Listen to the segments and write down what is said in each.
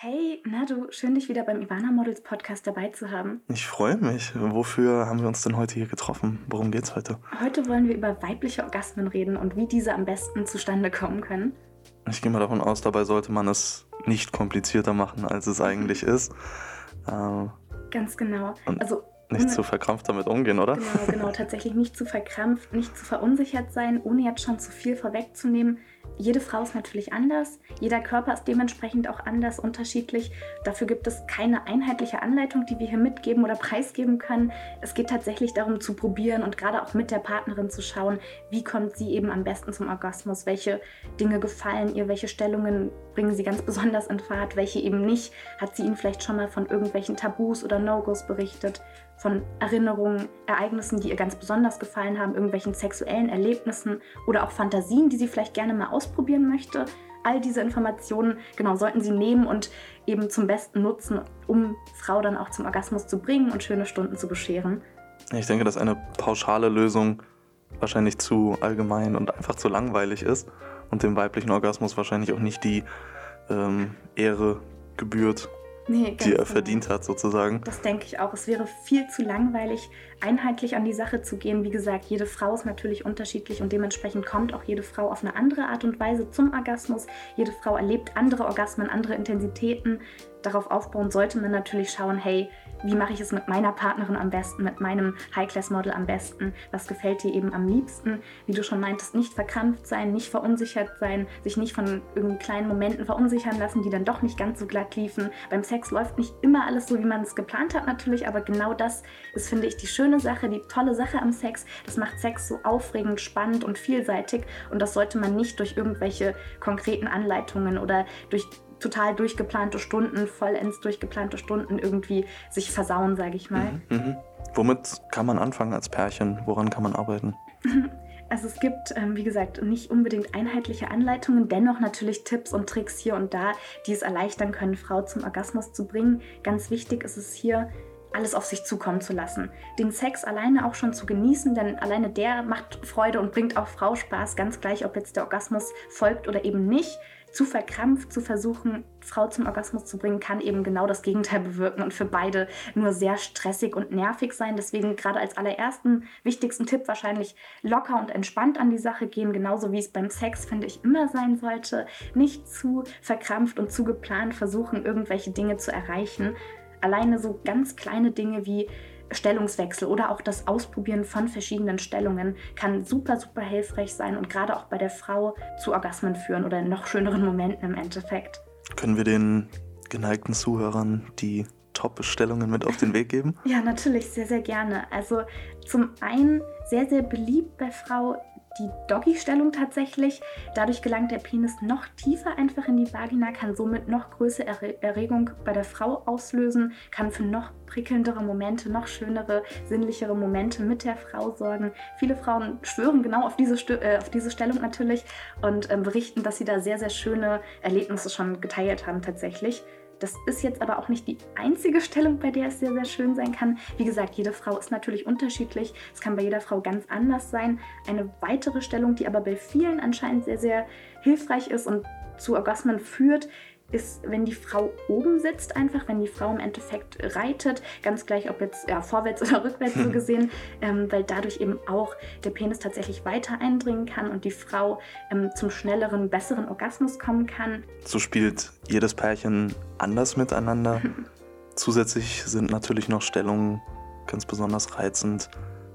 Hey, na du, schön dich wieder beim Ivana Models Podcast dabei zu haben. Ich freue mich. Wofür haben wir uns denn heute hier getroffen? Worum geht's heute? Heute wollen wir über weibliche Orgasmen reden und wie diese am besten zustande kommen können. Ich gehe mal davon aus, dabei sollte man es nicht komplizierter machen, als es eigentlich ist. Äh, Ganz genau. also nicht zu verkrampft damit umgehen, oder? Genau, genau. Tatsächlich nicht zu verkrampft, nicht zu verunsichert sein, ohne jetzt schon zu viel vorwegzunehmen jede Frau ist natürlich anders, jeder Körper ist dementsprechend auch anders, unterschiedlich. Dafür gibt es keine einheitliche Anleitung, die wir hier mitgeben oder preisgeben können. Es geht tatsächlich darum zu probieren und gerade auch mit der Partnerin zu schauen, wie kommt sie eben am besten zum Orgasmus, welche Dinge gefallen ihr, welche Stellungen bringen sie ganz besonders in Fahrt, welche eben nicht. Hat sie ihnen vielleicht schon mal von irgendwelchen Tabus oder No-Gos berichtet? von Erinnerungen, Ereignissen, die ihr ganz besonders gefallen haben, irgendwelchen sexuellen Erlebnissen oder auch Fantasien, die sie vielleicht gerne mal ausprobieren möchte. All diese Informationen, genau, sollten Sie nehmen und eben zum Besten nutzen, um Frau dann auch zum Orgasmus zu bringen und schöne Stunden zu bescheren. Ich denke, dass eine pauschale Lösung wahrscheinlich zu allgemein und einfach zu langweilig ist und dem weiblichen Orgasmus wahrscheinlich auch nicht die ähm, Ehre gebührt, nee, die er genau. verdient hat, sozusagen. Das denke ich auch. Es wäre viel zu langweilig, einheitlich an die Sache zu gehen. Wie gesagt, jede Frau ist natürlich unterschiedlich und dementsprechend kommt auch jede Frau auf eine andere Art und Weise zum Orgasmus. Jede Frau erlebt andere Orgasmen, andere Intensitäten. Darauf aufbauen sollte man natürlich schauen, hey, wie mache ich es mit meiner Partnerin am besten, mit meinem High-Class-Model am besten, was gefällt dir eben am liebsten. Wie du schon meintest, nicht verkrampft sein, nicht verunsichert sein, sich nicht von irgendwie kleinen Momenten verunsichern lassen, die dann doch nicht ganz so glatt liefen. Beim Sex läuft nicht immer alles so, wie man es geplant hat natürlich, aber genau das ist, finde ich, die schöne Sache, die tolle Sache am Sex. Das macht Sex so aufregend, spannend und vielseitig und das sollte man nicht durch irgendwelche konkreten Anleitungen oder durch total durchgeplante Stunden, vollends durchgeplante Stunden irgendwie sich versauen, sage ich mal. Mhm, mh. Womit kann man anfangen als Pärchen? Woran kann man arbeiten? Also es gibt, ähm, wie gesagt, nicht unbedingt einheitliche Anleitungen, dennoch natürlich Tipps und Tricks hier und da, die es erleichtern können, Frau zum Orgasmus zu bringen. Ganz wichtig ist es hier, alles auf sich zukommen zu lassen. Den Sex alleine auch schon zu genießen, denn alleine der macht Freude und bringt auch Frau Spaß, ganz gleich, ob jetzt der Orgasmus folgt oder eben nicht zu verkrampft zu versuchen, Frau zum Orgasmus zu bringen, kann eben genau das Gegenteil bewirken und für beide nur sehr stressig und nervig sein. Deswegen gerade als allerersten wichtigsten Tipp wahrscheinlich locker und entspannt an die Sache gehen, genauso wie es beim Sex, finde ich, immer sein sollte. Nicht zu verkrampft und zu geplant versuchen, irgendwelche Dinge zu erreichen. Alleine so ganz kleine Dinge wie Stellungswechsel oder auch das Ausprobieren von verschiedenen Stellungen kann super, super hilfreich sein und gerade auch bei der Frau zu Orgasmen führen oder noch schöneren Momenten im Endeffekt. Können wir den geneigten Zuhörern die Top-Stellungen mit auf den Weg geben? Ja, natürlich, sehr, sehr gerne. Also zum einen sehr, sehr beliebt bei Frau die Doggy-Stellung tatsächlich. Dadurch gelangt der Penis noch tiefer einfach in die Vagina, kann somit noch größere Erregung bei der Frau auslösen, kann für noch prickelndere Momente, noch schönere, sinnlichere Momente mit der Frau sorgen. Viele Frauen schwören genau auf diese, äh, auf diese Stellung natürlich und äh, berichten, dass sie da sehr, sehr schöne Erlebnisse schon geteilt haben tatsächlich. Das ist jetzt aber auch nicht die einzige Stellung, bei der es sehr, sehr schön sein kann. Wie gesagt, jede Frau ist natürlich unterschiedlich. Es kann bei jeder Frau ganz anders sein. Eine weitere Stellung, die aber bei vielen anscheinend sehr, sehr hilfreich ist und zu Orgasmen führt, ist, wenn die Frau oben sitzt, einfach, wenn die Frau im Endeffekt reitet, ganz gleich, ob jetzt ja, vorwärts oder rückwärts so gesehen, ähm, weil dadurch eben auch der Penis tatsächlich weiter eindringen kann und die Frau ähm, zum schnelleren, besseren Orgasmus kommen kann. So spielt jedes Pärchen anders miteinander. Zusätzlich sind natürlich noch Stellungen ganz besonders reizend,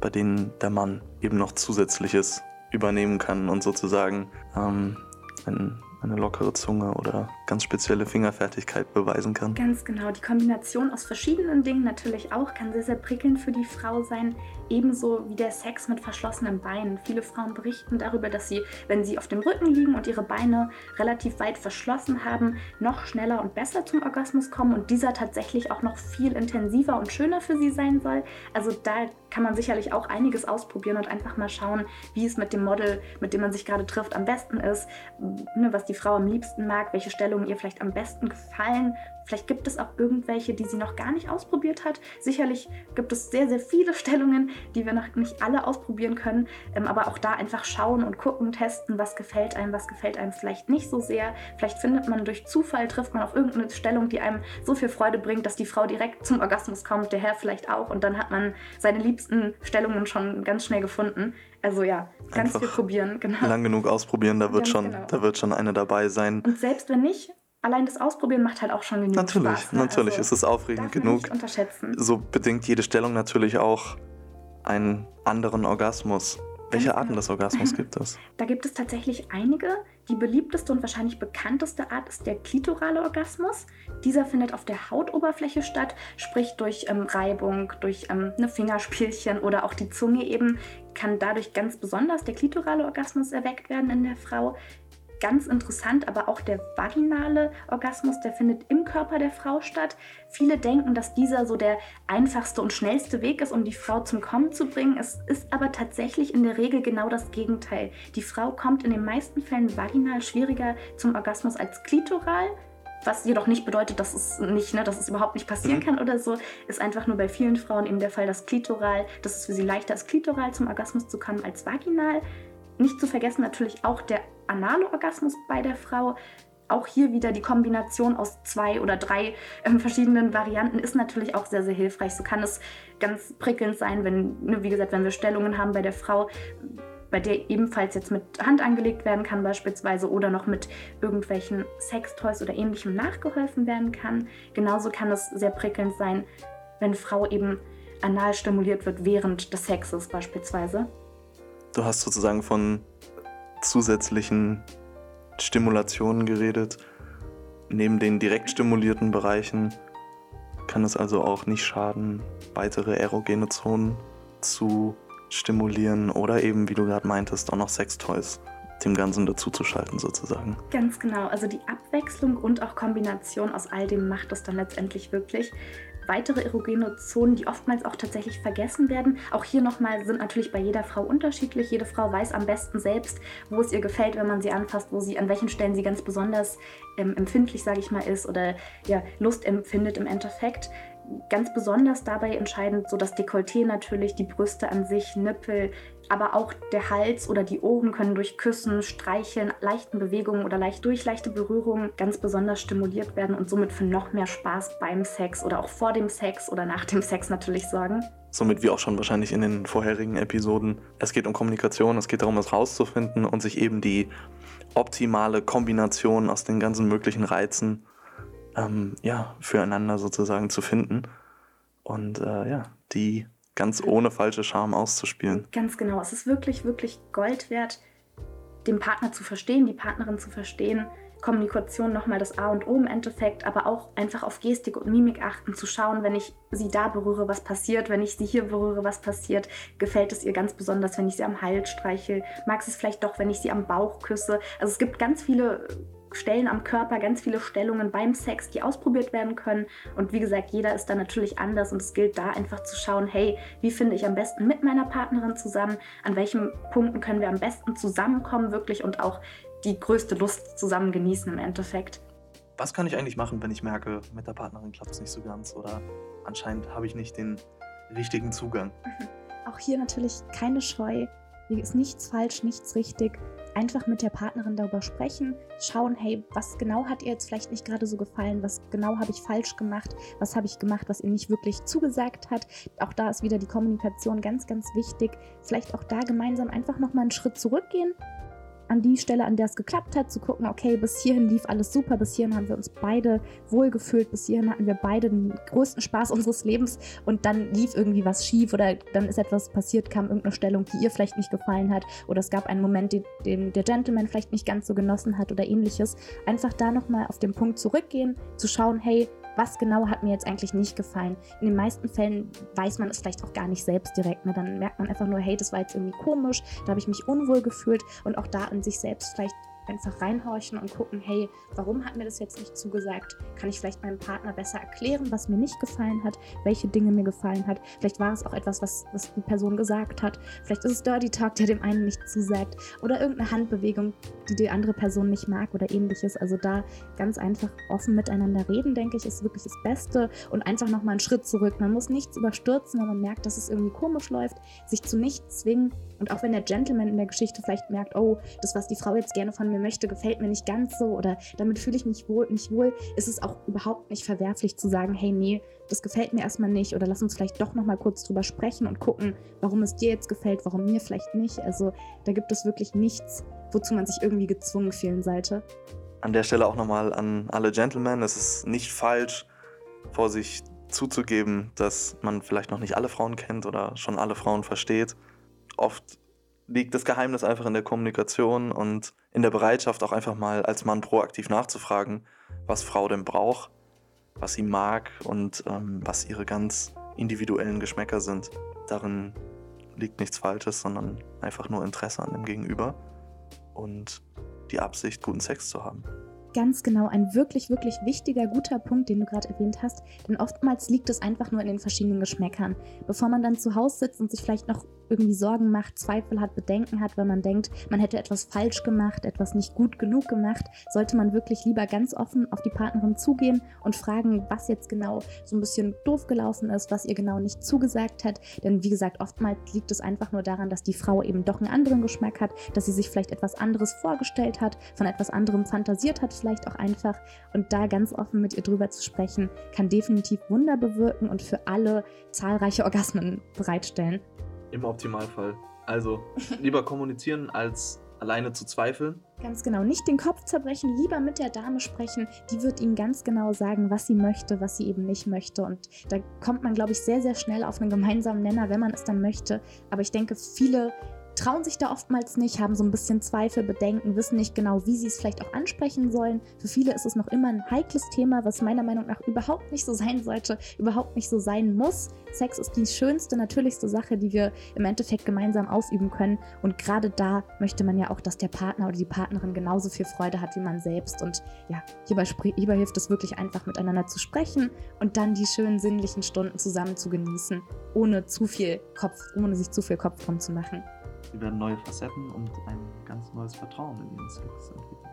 bei denen der Mann eben noch Zusätzliches übernehmen kann und sozusagen ähm, ein eine lockere Zunge oder ganz spezielle Fingerfertigkeit beweisen kann. Ganz genau. Die Kombination aus verschiedenen Dingen natürlich auch kann sehr, sehr prickelnd für die Frau sein. Ebenso wie der Sex mit verschlossenen Beinen. Viele Frauen berichten darüber, dass sie, wenn sie auf dem Rücken liegen und ihre Beine relativ weit verschlossen haben, noch schneller und besser zum Orgasmus kommen und dieser tatsächlich auch noch viel intensiver und schöner für sie sein soll. Also da kann man sicherlich auch einiges ausprobieren und einfach mal schauen, wie es mit dem Model, mit dem man sich gerade trifft, am besten ist, ne, was die Frau am liebsten mag, welche Stellung Stellungen ihr vielleicht am besten gefallen. Vielleicht gibt es auch irgendwelche, die sie noch gar nicht ausprobiert hat. Sicherlich gibt es sehr, sehr viele Stellungen, die wir noch nicht alle ausprobieren können. Ähm, aber auch da einfach schauen und gucken, testen, was gefällt einem, was gefällt einem vielleicht nicht so sehr. Vielleicht findet man durch Zufall, trifft man auf irgendeine Stellung, die einem so viel Freude bringt, dass die Frau direkt zum Orgasmus kommt, der Herr vielleicht auch. Und dann hat man seine liebsten Stellungen schon ganz schnell gefunden. Also ja, ganz Einfach viel probieren. Genau. Lang genug ausprobieren, da wird, schon, genau. da wird schon eine dabei sein. Und selbst wenn nicht, allein das Ausprobieren macht halt auch schon genug natürlich, Spaß. Ne? Natürlich, also, ist es aufregend genug. Nicht unterschätzen. So bedingt jede Stellung natürlich auch einen anderen Orgasmus. Welche Arten des Orgasmus gibt es? Da gibt es tatsächlich einige. Die beliebteste und wahrscheinlich bekannteste Art ist der klitorale Orgasmus. Dieser findet auf der Hautoberfläche statt, sprich durch ähm, Reibung, durch ähm, eine Fingerspielchen oder auch die Zunge eben, kann dadurch ganz besonders der klitorale Orgasmus erweckt werden in der Frau ganz interessant, aber auch der vaginale Orgasmus, der findet im Körper der Frau statt. Viele denken, dass dieser so der einfachste und schnellste Weg ist, um die Frau zum Kommen zu bringen. Es ist aber tatsächlich in der Regel genau das Gegenteil. Die Frau kommt in den meisten Fällen vaginal schwieriger zum Orgasmus als klitoral. Was jedoch nicht bedeutet, dass es nicht, ne, dass es überhaupt nicht passieren mhm. kann oder so, ist einfach nur bei vielen Frauen eben der Fall, dass klitoral, dass es für sie leichter ist, klitoral zum Orgasmus zu kommen als vaginal. Nicht zu vergessen natürlich auch der anale Orgasmus bei der Frau. Auch hier wieder die Kombination aus zwei oder drei äh, verschiedenen Varianten ist natürlich auch sehr, sehr hilfreich. So kann es ganz prickelnd sein, wenn, ne, wie gesagt, wenn wir Stellungen haben bei der Frau, bei der ebenfalls jetzt mit Hand angelegt werden kann beispielsweise oder noch mit irgendwelchen Sextoys oder ähnlichem nachgeholfen werden kann. Genauso kann es sehr prickelnd sein, wenn Frau eben anal stimuliert wird während des Sexes beispielsweise. Du hast sozusagen von zusätzlichen Stimulationen geredet. Neben den direkt stimulierten Bereichen kann es also auch nicht schaden, weitere erogene Zonen zu stimulieren oder eben, wie du gerade meintest, auch noch Sextoys dem Ganzen dazuzuschalten sozusagen. Ganz genau, also die Abwechslung und auch Kombination aus all dem macht es dann letztendlich wirklich weitere erogene Zonen, die oftmals auch tatsächlich vergessen werden. Auch hier nochmal sind natürlich bei jeder Frau unterschiedlich. Jede Frau weiß am besten selbst, wo es ihr gefällt, wenn man sie anfasst, wo sie, an welchen Stellen sie ganz besonders ähm, empfindlich, sage ich mal, ist oder ja, Lust empfindet im Endeffekt ganz besonders dabei entscheidend so das Dekolleté natürlich, die Brüste an sich, Nippel, aber auch der Hals oder die Ohren können durch Küssen, Streicheln, leichten Bewegungen oder leicht durch leichte Berührungen ganz besonders stimuliert werden und somit für noch mehr Spaß beim Sex oder auch vor dem Sex oder nach dem Sex natürlich sorgen. Somit wie auch schon wahrscheinlich in den vorherigen Episoden. Es geht um Kommunikation, es geht darum, es rauszufinden und sich eben die optimale Kombination aus den ganzen möglichen Reizen ähm, ja, füreinander sozusagen zu finden. Und äh, ja, die ganz ohne falsche Scham auszuspielen. Ganz genau. Es ist wirklich, wirklich Gold wert, den Partner zu verstehen, die Partnerin zu verstehen. Kommunikation nochmal das A und O im Endeffekt, aber auch einfach auf Gestik und Mimik achten, zu schauen, wenn ich sie da berühre, was passiert, wenn ich sie hier berühre, was passiert. Gefällt es ihr ganz besonders, wenn ich sie am Hals streichel? Mag es vielleicht doch, wenn ich sie am Bauch küsse? Also es gibt ganz viele Stellen am Körper, ganz viele Stellungen beim Sex, die ausprobiert werden können. Und wie gesagt, jeder ist da natürlich anders und es gilt da einfach zu schauen, hey, wie finde ich am besten mit meiner Partnerin zusammen? An welchen Punkten können wir am besten zusammenkommen wirklich und auch die größte Lust zusammen genießen im Endeffekt. Was kann ich eigentlich machen, wenn ich merke, mit der Partnerin klappt es nicht so ganz oder anscheinend habe ich nicht den richtigen Zugang? Mhm. Auch hier natürlich keine Scheu. Hier ist nichts falsch, nichts richtig einfach mit der Partnerin darüber sprechen, schauen, hey, was genau hat ihr jetzt vielleicht nicht gerade so gefallen, was genau habe ich falsch gemacht, was habe ich gemacht, was ihr nicht wirklich zugesagt hat. Auch da ist wieder die Kommunikation ganz, ganz wichtig. Vielleicht auch da gemeinsam einfach nochmal einen Schritt zurückgehen, an die Stelle, an der es geklappt hat, zu gucken, okay, bis hierhin lief alles super, bis hierhin haben wir uns beide wohlgefühlt, bis hierhin hatten wir beide den größten Spaß unseres Lebens und dann lief irgendwie was schief oder dann ist etwas passiert, kam irgendeine Stellung, die ihr vielleicht nicht gefallen hat oder es gab einen Moment, den, den der Gentleman vielleicht nicht ganz so genossen hat oder ähnliches. Einfach da nochmal auf den Punkt zurückgehen, zu schauen, hey, was genau hat mir jetzt eigentlich nicht gefallen. In den meisten Fällen weiß man es vielleicht auch gar nicht selbst direkt. Ne? Dann merkt man einfach nur, hey, das war jetzt irgendwie komisch, da habe ich mich unwohl gefühlt und auch da an sich selbst vielleicht einfach reinhorchen und gucken, hey, warum hat mir das jetzt nicht zugesagt? Kann ich vielleicht meinem Partner besser erklären, was mir nicht gefallen hat, welche Dinge mir gefallen hat? Vielleicht war es auch etwas, was, was die Person gesagt hat. Vielleicht ist es Dirty Talk, der dem einen nicht zusagt. Oder irgendeine Handbewegung, die die andere Person nicht mag oder ähnliches. Also da ganz einfach offen miteinander reden, denke ich, ist wirklich das Beste. Und einfach nochmal einen Schritt zurück. Man muss nichts überstürzen, wenn man merkt, dass es irgendwie komisch läuft, sich zu nichts zwingen. Und auch wenn der Gentleman in der Geschichte vielleicht merkt, oh, das, was die Frau jetzt gerne von mir möchte, gefällt mir nicht ganz so oder damit fühle ich mich wohl, nicht wohl, ist es auch überhaupt nicht verwerflich zu sagen, hey, nee, das gefällt mir erstmal nicht oder lass uns vielleicht doch nochmal kurz drüber sprechen und gucken, warum es dir jetzt gefällt, warum mir vielleicht nicht. Also da gibt es wirklich nichts, wozu man sich irgendwie gezwungen fühlen sollte. An der Stelle auch nochmal an alle Gentlemen, es ist nicht falsch, vor sich zuzugeben, dass man vielleicht noch nicht alle Frauen kennt oder schon alle Frauen versteht. Oft liegt das Geheimnis einfach in der Kommunikation und in der Bereitschaft, auch einfach mal als Mann proaktiv nachzufragen, was Frau denn braucht, was sie mag und ähm, was ihre ganz individuellen Geschmäcker sind. Darin liegt nichts Falsches, sondern einfach nur Interesse an dem Gegenüber und die Absicht, guten Sex zu haben ganz genau ein wirklich, wirklich wichtiger, guter Punkt, den du gerade erwähnt hast. Denn oftmals liegt es einfach nur in den verschiedenen Geschmäckern. Bevor man dann zu Hause sitzt und sich vielleicht noch irgendwie Sorgen macht, Zweifel hat, Bedenken hat, weil man denkt, man hätte etwas falsch gemacht, etwas nicht gut genug gemacht, sollte man wirklich lieber ganz offen auf die Partnerin zugehen und fragen, was jetzt genau so ein bisschen doof gelaufen ist, was ihr genau nicht zugesagt hat. Denn wie gesagt, oftmals liegt es einfach nur daran, dass die Frau eben doch einen anderen Geschmack hat, dass sie sich vielleicht etwas anderes vorgestellt hat, von etwas anderem fantasiert hat, vielleicht auch einfach. Und da ganz offen mit ihr drüber zu sprechen, kann definitiv Wunder bewirken und für alle zahlreiche Orgasmen bereitstellen. Im Optimalfall. Also lieber kommunizieren als alleine zu zweifeln. Ganz genau, nicht den Kopf zerbrechen, lieber mit der Dame sprechen. Die wird Ihnen ganz genau sagen, was sie möchte, was sie eben nicht möchte. Und da kommt man, glaube ich, sehr, sehr schnell auf einen gemeinsamen Nenner, wenn man es dann möchte. Aber ich denke, viele trauen sich da oftmals nicht, haben so ein bisschen Zweifel, Bedenken, wissen nicht genau, wie sie es vielleicht auch ansprechen sollen. Für viele ist es noch immer ein heikles Thema, was meiner Meinung nach überhaupt nicht so sein sollte, überhaupt nicht so sein muss. Sex ist die schönste, natürlichste Sache, die wir im Endeffekt gemeinsam ausüben können. Und gerade da möchte man ja auch, dass der Partner oder die Partnerin genauso viel Freude hat wie man selbst. Und ja, hierbei, hierbei hilft es wirklich einfach miteinander zu sprechen und dann die schönen sinnlichen Stunden zusammen zu genießen, ohne zu viel Kopf, ohne sich zu viel Kopf drum zu machen. Sie werden neue Facetten und ein ganz neues Vertrauen in ihren Sex entwickeln.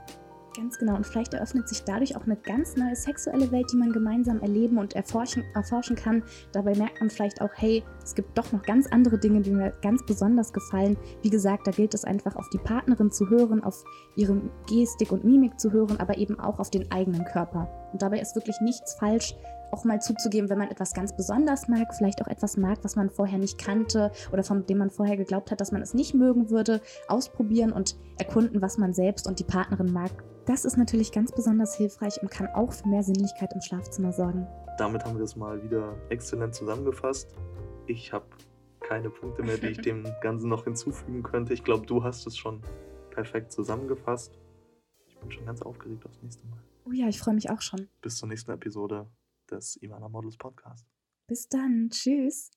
Ganz genau. Und vielleicht eröffnet sich dadurch auch eine ganz neue sexuelle Welt, die man gemeinsam erleben und erforschen, erforschen kann. Dabei merkt man vielleicht auch, hey, es gibt doch noch ganz andere Dinge, die mir ganz besonders gefallen. Wie gesagt, da gilt es einfach auf die Partnerin zu hören, auf ihre Gestik und Mimik zu hören, aber eben auch auf den eigenen Körper. Und dabei ist wirklich nichts falsch, auch mal zuzugeben, wenn man etwas ganz besonders mag, vielleicht auch etwas mag, was man vorher nicht kannte oder von dem man vorher geglaubt hat, dass man es nicht mögen würde, ausprobieren und erkunden, was man selbst und die Partnerin mag. Das ist natürlich ganz besonders hilfreich und kann auch für mehr Sinnlichkeit im Schlafzimmer sorgen. Damit haben wir das mal wieder exzellent zusammengefasst. Ich habe keine Punkte mehr, die ich dem Ganzen noch hinzufügen könnte. Ich glaube, du hast es schon perfekt zusammengefasst. Ich bin schon ganz aufgeregt aufs nächste Mal. Oh ja, ich freue mich auch schon. Bis zur nächsten Episode des Ivana Models Podcast. Bis dann. Tschüss.